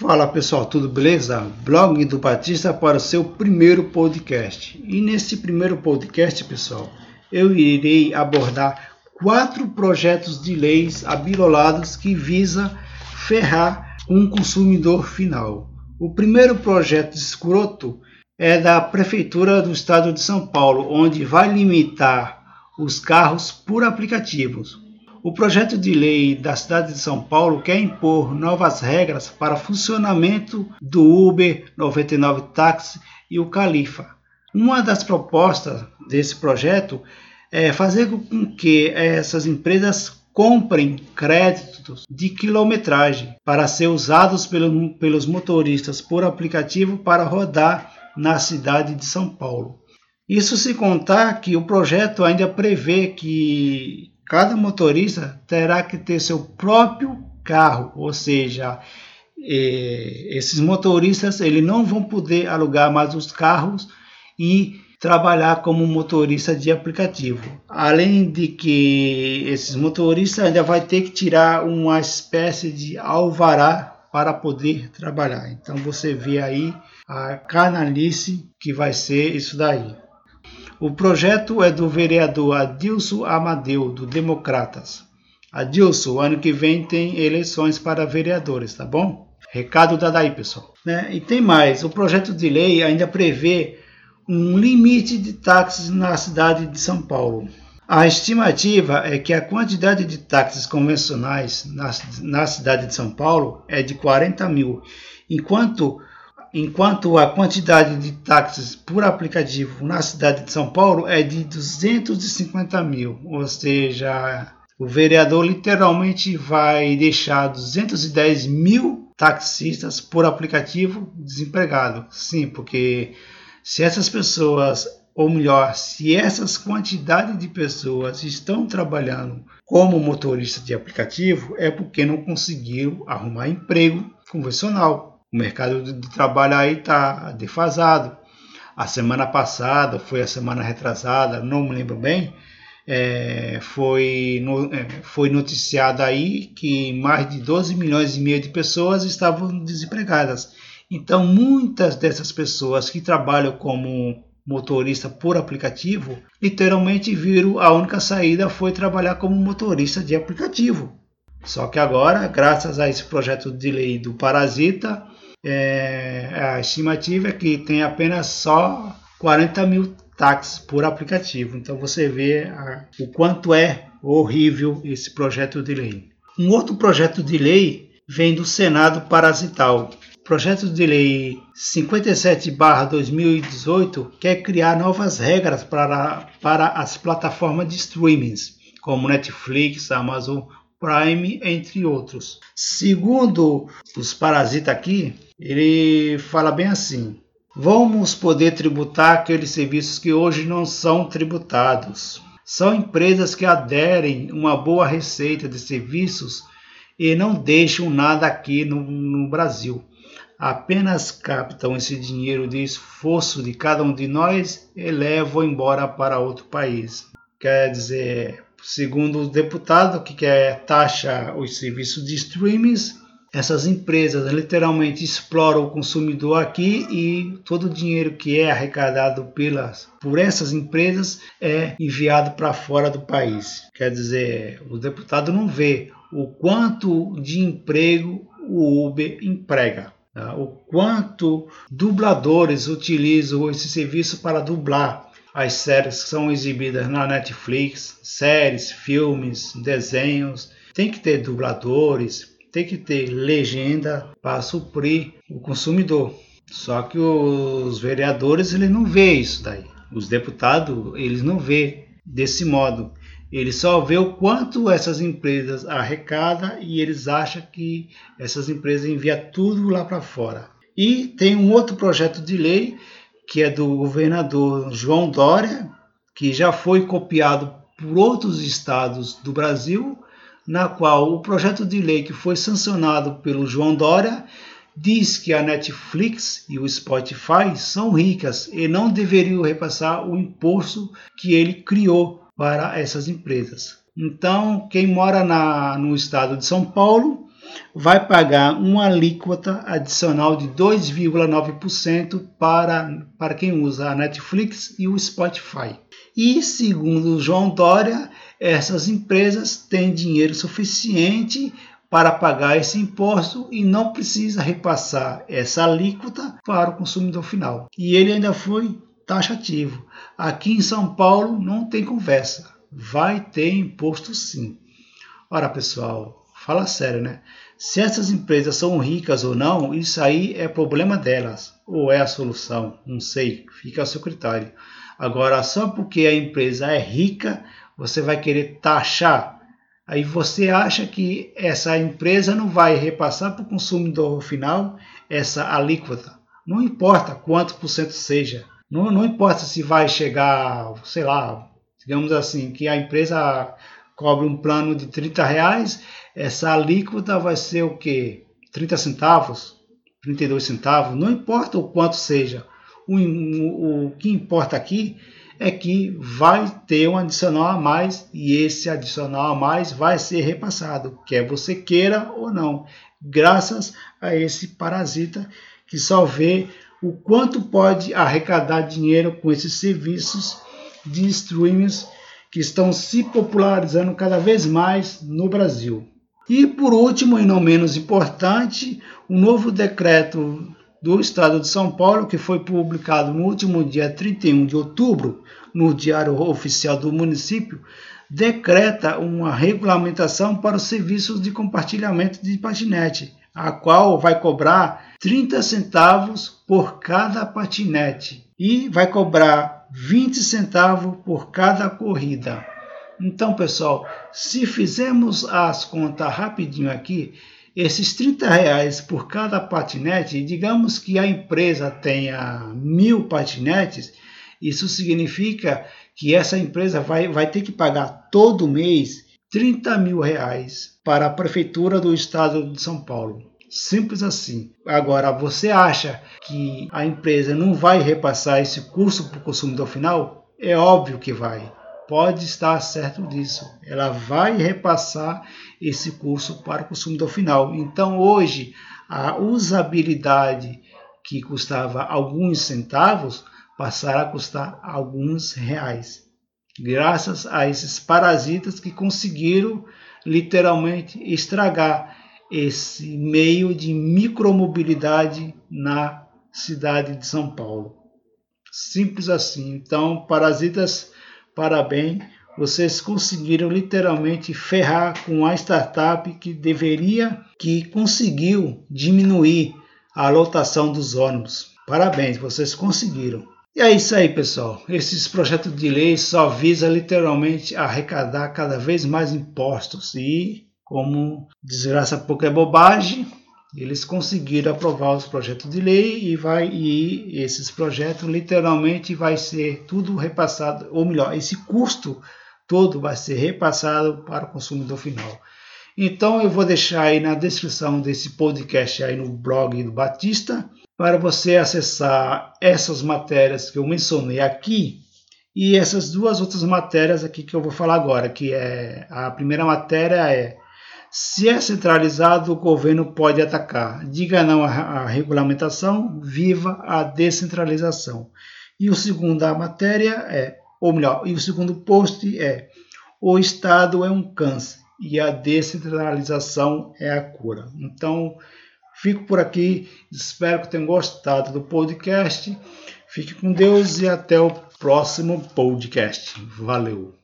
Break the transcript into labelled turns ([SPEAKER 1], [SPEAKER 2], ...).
[SPEAKER 1] Fala pessoal, tudo beleza? Blog do Batista para o seu primeiro podcast. E nesse primeiro podcast, pessoal, eu irei abordar quatro projetos de leis abilolados que visa ferrar um consumidor final. O primeiro projeto escroto é da Prefeitura do Estado de São Paulo, onde vai limitar os carros por aplicativos. O projeto de lei da cidade de São Paulo quer impor novas regras para funcionamento do Uber 99 Táxi e o Califa. Uma das propostas desse projeto é fazer com que essas empresas comprem créditos de quilometragem para ser usados pelo, pelos motoristas por aplicativo para rodar na cidade de São Paulo. Isso se contar que o projeto ainda prevê que cada motorista terá que ter seu próprio carro, ou seja, eh, esses motoristas eles não vão poder alugar mais os carros e trabalhar como motorista de aplicativo. Além de que esses motoristas ainda vai ter que tirar uma espécie de alvará para poder trabalhar. Então você vê aí a canalice que vai ser isso daí. O projeto é do vereador Adilson Amadeu, do Democratas. Adilson, ano que vem tem eleições para vereadores, tá bom? Recado dado aí, pessoal. Né? E tem mais, o projeto de lei ainda prevê um limite de táxis na cidade de São Paulo. A estimativa é que a quantidade de táxis convencionais na, na cidade de São Paulo é de 40 mil, enquanto, enquanto a quantidade de táxis por aplicativo na cidade de São Paulo é de 250 mil, ou seja, o vereador literalmente vai deixar 210 mil taxistas por aplicativo desempregados. Sim, porque se essas pessoas, ou melhor, se essas quantidades de pessoas estão trabalhando como motorista de aplicativo, é porque não conseguiram arrumar emprego convencional. O mercado de trabalho aí está defasado. A semana passada, foi a semana retrasada, não me lembro bem, é, foi, no, é, foi noticiado aí que mais de 12 milhões e meio de pessoas estavam desempregadas. Então, muitas dessas pessoas que trabalham como motorista por aplicativo, literalmente viram a única saída foi trabalhar como motorista de aplicativo. Só que agora, graças a esse projeto de lei do Parasita, é, a estimativa é que tem apenas só 40 mil táxis por aplicativo. Então você vê a, o quanto é horrível esse projeto de lei. Um outro projeto de lei vem do Senado Parasital, projeto de lei 57/2018 quer criar novas regras para, para as plataformas de streamings, como Netflix, Amazon Prime, entre outros. Segundo os parasitas aqui, ele fala bem assim: vamos poder tributar aqueles serviços que hoje não são tributados. São empresas que aderem uma boa receita de serviços e não deixam nada aqui no, no Brasil apenas captam esse dinheiro de esforço de cada um de nós e levam embora para outro país. Quer dizer, segundo o deputado que quer taxa os serviços de streamings, essas empresas literalmente exploram o consumidor aqui e todo o dinheiro que é arrecadado pelas, por essas empresas é enviado para fora do país. Quer dizer, o deputado não vê o quanto de emprego o Uber emprega. Tá? o quanto dubladores utilizam esse serviço para dublar as séries que são exibidas na Netflix, séries, filmes, desenhos. Tem que ter dubladores, tem que ter legenda para suprir o consumidor. Só que os vereadores eles não vê isso daí. Os deputados eles não vê desse modo. Ele só vê o quanto essas empresas arrecadam e eles acham que essas empresas enviam tudo lá para fora. E tem um outro projeto de lei que é do governador João Dória, que já foi copiado por outros estados do Brasil, na qual o projeto de lei que foi sancionado pelo João Dória diz que a Netflix e o Spotify são ricas e não deveriam repassar o imposto que ele criou para essas empresas. Então, quem mora na, no estado de São Paulo vai pagar uma alíquota adicional de 2,9% para, para quem usa a Netflix e o Spotify. E segundo João Dória, essas empresas têm dinheiro suficiente para pagar esse imposto e não precisa repassar essa alíquota para o consumidor final. E ele ainda foi taxativo. Aqui em São Paulo não tem conversa, vai ter imposto sim. Ora, pessoal, fala sério, né? Se essas empresas são ricas ou não, isso aí é problema delas, ou é a solução, não sei, fica ao seu critério. Agora, só porque a empresa é rica, você vai querer taxar Aí você acha que essa empresa não vai repassar para o consumidor final essa alíquota. Não importa quanto por cento seja. Não, não importa se vai chegar, sei lá, digamos assim, que a empresa cobre um plano de 30 reais, essa alíquota vai ser o quê? 30 centavos? 32 centavos? Não importa o quanto seja. O, o, o que importa aqui é que vai ter um adicional a mais e esse adicional a mais vai ser repassado, quer você queira ou não, graças a esse parasita que só vê o quanto pode arrecadar dinheiro com esses serviços de streamings que estão se popularizando cada vez mais no Brasil. E por último, e não menos importante, o novo decreto do Estado de São Paulo, que foi publicado no último dia 31 de outubro no Diário Oficial do município, decreta uma regulamentação para os serviços de compartilhamento de patinete, a qual vai cobrar 30 centavos por cada patinete e vai cobrar 20 centavos por cada corrida. Então, pessoal, se fizermos as contas rapidinho aqui, esses 30 reais por cada patinete, digamos que a empresa tenha mil patinetes, isso significa que essa empresa vai, vai ter que pagar todo mês 30 mil reais para a prefeitura do estado de São Paulo. Simples assim. Agora, você acha que a empresa não vai repassar esse custo para o consumidor final? É óbvio que vai pode estar certo disso. Ela vai repassar esse curso para o consumidor final. Então, hoje, a usabilidade que custava alguns centavos passará a custar alguns reais, graças a esses parasitas que conseguiram literalmente estragar esse meio de micromobilidade na cidade de São Paulo. Simples assim. Então, parasitas Parabéns, vocês conseguiram literalmente ferrar com a startup que deveria, que conseguiu diminuir a lotação dos ônibus. Parabéns, vocês conseguiram. E é isso aí, pessoal. Esses projetos de lei só visa literalmente arrecadar cada vez mais impostos e, como desgraça pouco é bobagem, eles conseguiram aprovar os projetos de lei e vai e esses projetos literalmente vai ser tudo repassado, ou melhor, esse custo todo vai ser repassado para o consumidor final. Então eu vou deixar aí na descrição desse podcast aí no blog do Batista para você acessar essas matérias que eu mencionei aqui e essas duas outras matérias aqui que eu vou falar agora, que é a primeira matéria é se é centralizado, o governo pode atacar. Diga não à regulamentação, viva a descentralização. E o segundo a matéria é, ou melhor, e o segundo post é: o Estado é um câncer e a descentralização é a cura. Então, fico por aqui. Espero que tenham gostado do podcast. Fique com Deus e até o próximo podcast. Valeu!